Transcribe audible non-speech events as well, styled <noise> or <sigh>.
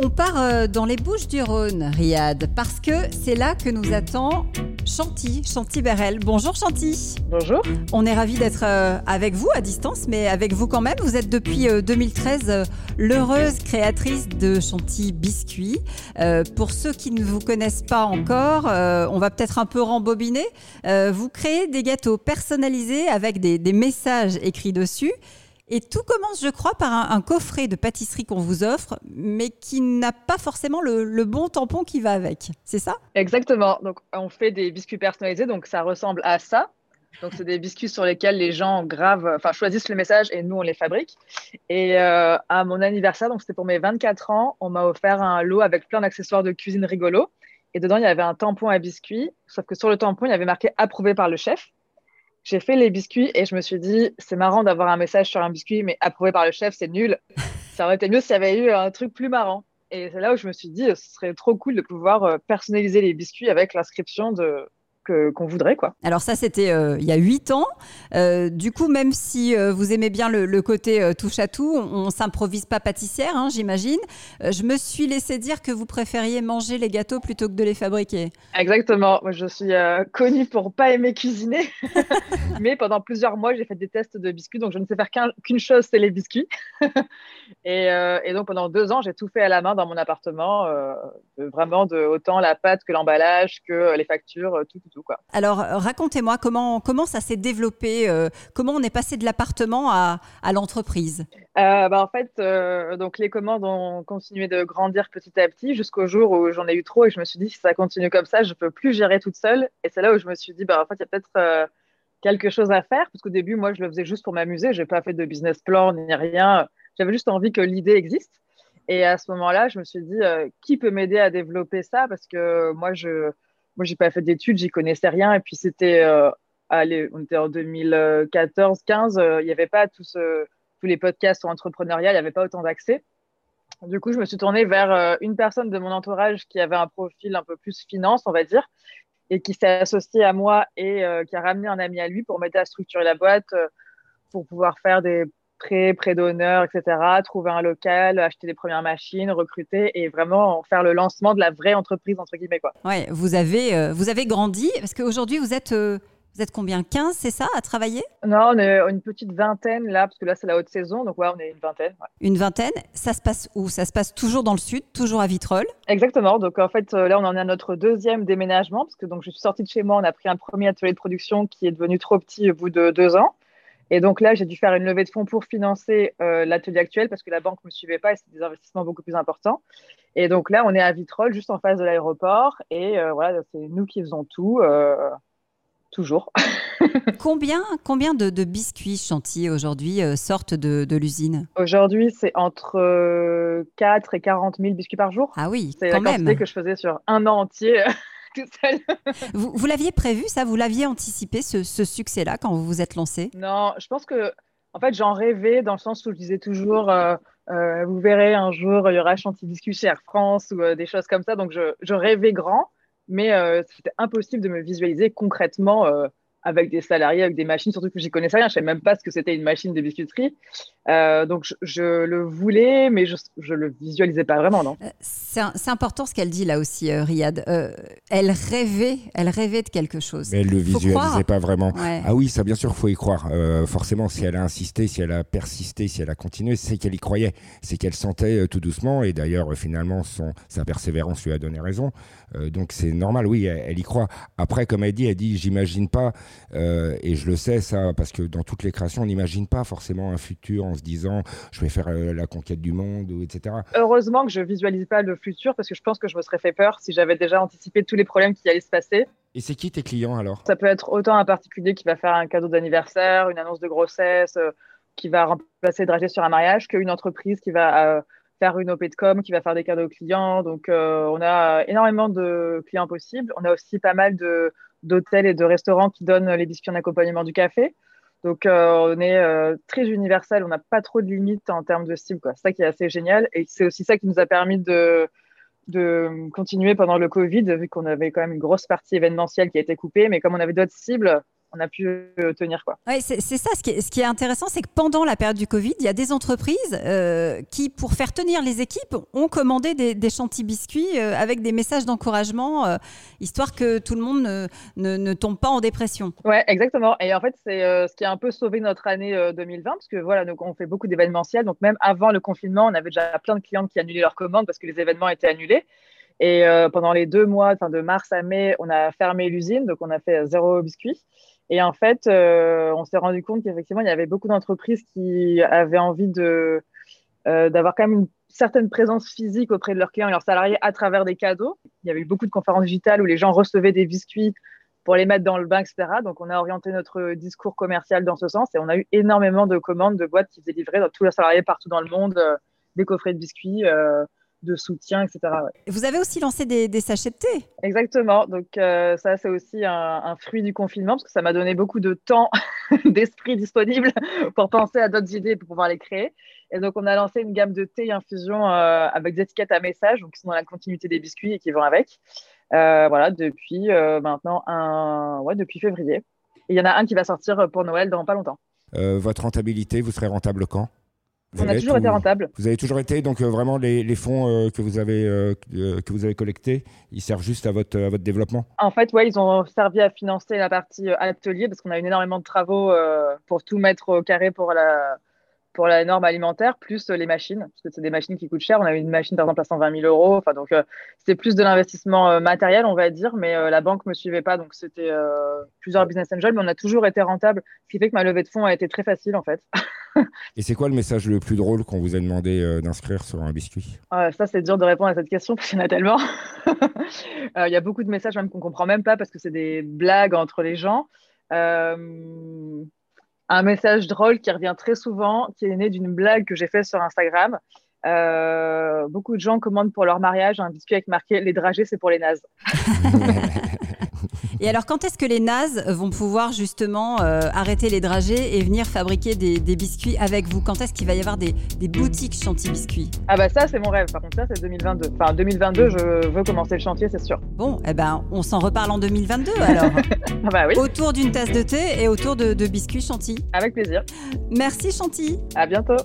On part euh, dans les Bouches du Rhône, Riyad, parce que c'est là que nous attend Chanty, Chanty Berel. Bonjour Chanty. Bonjour. On est ravis d'être euh, avec vous à distance, mais avec vous quand même. Vous êtes depuis 2013 euh, l'heureuse créatrice de Chanty Biscuits. pour ceux qui ne vous connaissent pas encore, on va peut-être un peu rembobiner. vous créez des gâteaux personnalisés avec des, des messages écrits dessus. Et tout commence, je crois, par un, coffret de pâtisserie qu'on vous offre, mais qui n'a pas forcément le, bon tampon qui va avec. C'est ça? Exactement. Donc, on fait des biscuits personnalisés, donc ça ressemble à ça. Donc, c'est des biscuits sur lesquels les gens gravent, enfin, choisissent le message et nous, on les fabrique. Et euh, à mon anniversaire, donc c'était pour mes 24 ans, on m'a offert un lot avec plein d'accessoires de cuisine rigolo. Et dedans, il y avait un tampon à biscuits, sauf que sur le tampon, il y avait marqué approuvé par le chef. J'ai fait les biscuits et je me suis dit, c'est marrant d'avoir un message sur un biscuit, mais approuvé par le chef, c'est nul. Ça aurait été mieux s'il y avait eu un truc plus marrant. Et c'est là où je me suis dit, ce serait trop cool de pouvoir euh, personnaliser les biscuits avec l'inscription de qu'on voudrait. Quoi. Alors ça, c'était euh, il y a huit ans. Euh, du coup, même si euh, vous aimez bien le, côté touche à tout, on, ne s'improvise pas pâtissière, hein, j'imagine. je me suis laissé dire que vous préfériez manger les gâteaux plutôt que de les fabriquer. Exactement. Moi, je suis connue pour pas aimer cuisiner, <laughs> mais pendant plusieurs mois, j'ai fait des tests de biscuits, donc je ne sais faire qu'une chose, c'est les biscuits. <laughs> et, et, donc pendant deux ans, j'ai tout fait à la main dans mon appartement, vraiment de autant la pâte que l'emballage, que les factures, tout, tout, tout. Alors, euh, racontez-moi comment, comment ça s'est développé, euh, comment on est passé de l'appartement à, l'entreprise euh, bah, En fait, donc les commandes ont continué de grandir petit à petit jusqu'au jour où j'en ai eu trop et je me suis dit, si ça continue comme ça, je ne peux plus gérer toute seule. Et c'est là où je me suis dit, bah, en fait, il y a peut-être quelque chose à faire, parce qu'au début, moi, je le faisais juste pour m'amuser, je n'ai pas fait de business plan ni rien. J'avais juste envie que l'idée existe. Et à ce moment-là, je me suis dit, qui peut m'aider à développer ça? Parce que moi, je moi, j'ai pas fait d'études, j'y connaissais rien. Et puis, c'était, euh, allez, on était en 2014, 15, euh, il n'y avait pas tous les podcasts sur il n'y avait pas autant d'accès. Du coup, je me suis tournée vers euh, une personne de mon entourage qui avait un profil un peu plus finance, on va dire, et qui s'est associée à moi et qui a ramené un ami à lui pour m'aider à structurer la boîte, pour pouvoir faire des prêt, prêt d'honneur, etc. Trouver un local, acheter les premières machines, recruter et vraiment faire le lancement de la vraie entreprise entre guillemets quoi. Ouais, vous avez euh, vous avez grandi parce qu'aujourd'hui vous êtes euh, vous êtes combien 15, c'est ça, à travailler? Non, on est une petite vingtaine là, parce que là, c'est la haute saison. Donc, ouais, on est une vingtaine. Une vingtaine Ça se passe où? Ça se passe toujours dans le sud, toujours à Vitrolles? Exactement. Donc, en fait, euh, là, on en est à notre deuxième déménagement, parce que donc, je suis sortie de chez moi. On a pris un premier atelier de production qui est devenu trop petit au bout de deux ans. Et donc là, j'ai dû faire une levée de fonds pour financer euh, l'atelier actuel parce que la banque ne me suivait pas et c'était des investissements beaucoup plus importants. Et donc là, on est à Vitrolles, juste en face de l'aéroport. Et euh, voilà, c'est nous qui faisons tout, euh, toujours. <laughs> combien combien de, biscuits chantiers aujourd'hui sortent de, de l'usine? Aujourd'hui, c'est entre 4 et 40 000 biscuits par jour. Ah oui, c'est la quantité que je faisais sur un an entier. <laughs> vous, vous l'aviez prévu, ça? Vous l'aviez anticipé, ce, succès-là, quand vous vous êtes lancé? Non, je pense que, en fait, j'en rêvais dans le sens où je disais toujours, euh, euh, vous verrez, un jour, il y aura Chantilly Biscuit chez Air France ou euh, des choses comme ça. Donc, je, je rêvais grand, mais c'était impossible de me visualiser concrètement avec des salariés, avec des machines, surtout que j'y connaissais rien. Je savais même pas ce que c'était une machine de biscuiterie. Euh, donc je, le voulais, mais je ne le visualisais pas vraiment, non. Euh, c'est important ce qu'elle dit là aussi, euh, Riyad. elle rêvait, elle rêvait de quelque chose. Mais elle le visualisait pas vraiment. Ah oui, ça bien sûr, faut y croire. forcément, si elle a insisté, si elle a persisté, si elle a continué, c'est qu'elle y croyait, c'est qu'elle sentait tout doucement. Et d'ailleurs, finalement, son, sa persévérance lui a donné raison. donc c'est normal, oui, elle, elle, y croit. Après, comme elle dit, elle dit, j'imagine pas euh, et je le sais, ça, parce que dans toutes les créations, on n'imagine pas forcément un futur en se disant je vais faire euh, la conquête du monde, etc. Heureusement que je visualise pas le futur parce que je pense que je me serais fait peur si j'avais déjà anticipé tous les problèmes qui allaient se passer. Et c'est qui tes clients alors? Ça peut être autant un particulier qui va faire un cadeau d'anniversaire, une annonce de grossesse, euh, qui va remplacer dragé sur un mariage, qu'une entreprise qui va faire une OP de com, qui va faire des cadeaux aux clients. Donc, on a énormément de clients possibles. On a aussi pas mal de d'hôtels et de restaurants qui donnent les biscuits en accompagnement du café. Donc, euh, on est euh, très universel, on n'a pas trop de limites en termes de cible. C'est ça qui est assez génial. Et c'est aussi ça qui nous a permis de, de continuer pendant le Covid, vu qu'on avait quand même une grosse partie événementielle qui a été coupée. Mais comme on avait d'autres cibles, on a pu tenir. Quoi. Ouais, c'est, ça, ce qui est, ce qui est intéressant, c'est que pendant la période du Covid, il y a des entreprises qui, pour faire tenir les équipes, ont commandé des, des chantilly biscuits avec des messages d'encouragement, histoire que tout le monde ne, ne, ne, tombe pas en dépression. Ouais, exactement. Et en fait, c'est ce qui a un peu sauvé notre année 2020, parce que voilà, donc, on fait beaucoup d'événementiels. Donc même avant le confinement, on avait déjà plein de clients qui annulaient leurs commandes parce que les événements étaient annulés. Et euh, pendant les deux mois, de mars à mai, on a fermé l'usine, donc on a fait zéro biscuit. Et en fait, euh, on s'est rendu compte qu'effectivement, il y avait beaucoup d'entreprises qui avaient envie euh, d'avoir quand même une certaine présence physique auprès de leurs clients et leurs salariés à travers des cadeaux. Il y avait eu beaucoup de conférences digitales où les gens recevaient des biscuits pour les mettre dans le bain, etc. Donc, on a orienté notre discours commercial dans ce sens et on a eu énormément de commandes de boîtes qui faisaient livrer dans tous les salariés partout dans le monde des coffrets de biscuits de soutien, etc. Vous avez aussi lancé des, sachets de thé. Exactement. Donc euh, ça, c'est aussi un, fruit du confinement parce que ça m'a donné beaucoup de temps, <laughs> d'esprit disponible pour penser à d'autres idées et pour pouvoir les créer. Et donc on a lancé une gamme de thé et infusion euh, avec des étiquettes à message, donc qui sont dans la continuité des biscuits et qui vont avec. Euh, voilà, depuis maintenant un, ouais, depuis février. il y en a un qui va sortir pour Noël dans pas longtemps. votre rentabilité, vous serez rentable quand? On a toujours été rentable. Vous avez toujours été, donc euh, vraiment les, les fonds euh, que, vous avez, euh, que vous avez collectés, ils servent juste à votre, à votre développement En fait, ouais, ils ont servi à financer la partie atelier parce qu'on a eu énormément de travaux pour tout mettre au carré pour la, pour la norme alimentaire, plus les machines, parce que c'est des machines qui coûtent cher. On a une machine, par exemple, à 120 000 euros. Enfin, donc, c'était plus de l'investissement matériel, on va dire, mais la banque ne me suivait pas. Donc, c'était plusieurs business angels, mais on a toujours été rentable, ce qui fait que ma levée de fonds a été très facile, en fait. <laughs> Et c'est quoi le message le plus drôle qu'on vous a demandé euh, d'inscrire sur un biscuit? Ah, Ça, c'est dur de répondre à cette question parce qu'il y en a tellement. <laughs> Euh, il y a beaucoup de messages même qu'on comprend même pas parce que c'est des blagues entre les gens. Euh, un message drôle qui revient très souvent, qui est né d'une blague que j'ai faite sur Instagram. beaucoup de gens commandent pour leur mariage un biscuit avec marqué Les dragées, c'est pour les nazes. <laughs> Et alors, quand est-ce que les nazes vont pouvoir justement euh, arrêter les dragées et venir fabriquer des, biscuits avec vous? Quand est-ce qu'il va y avoir des, boutiques chantier biscuits Ah bah ça, c'est mon rêve. Par contre, ça, c'est 2022. Enfin, 2022, je veux commencer le chantier, c'est sûr. Bon, eh ben, on s'en reparle en 2022 alors. <laughs> ah bah oui. Autour d'une tasse de thé et autour de, de biscuits chantilly. Avec plaisir. Merci Chantilly. À bientôt.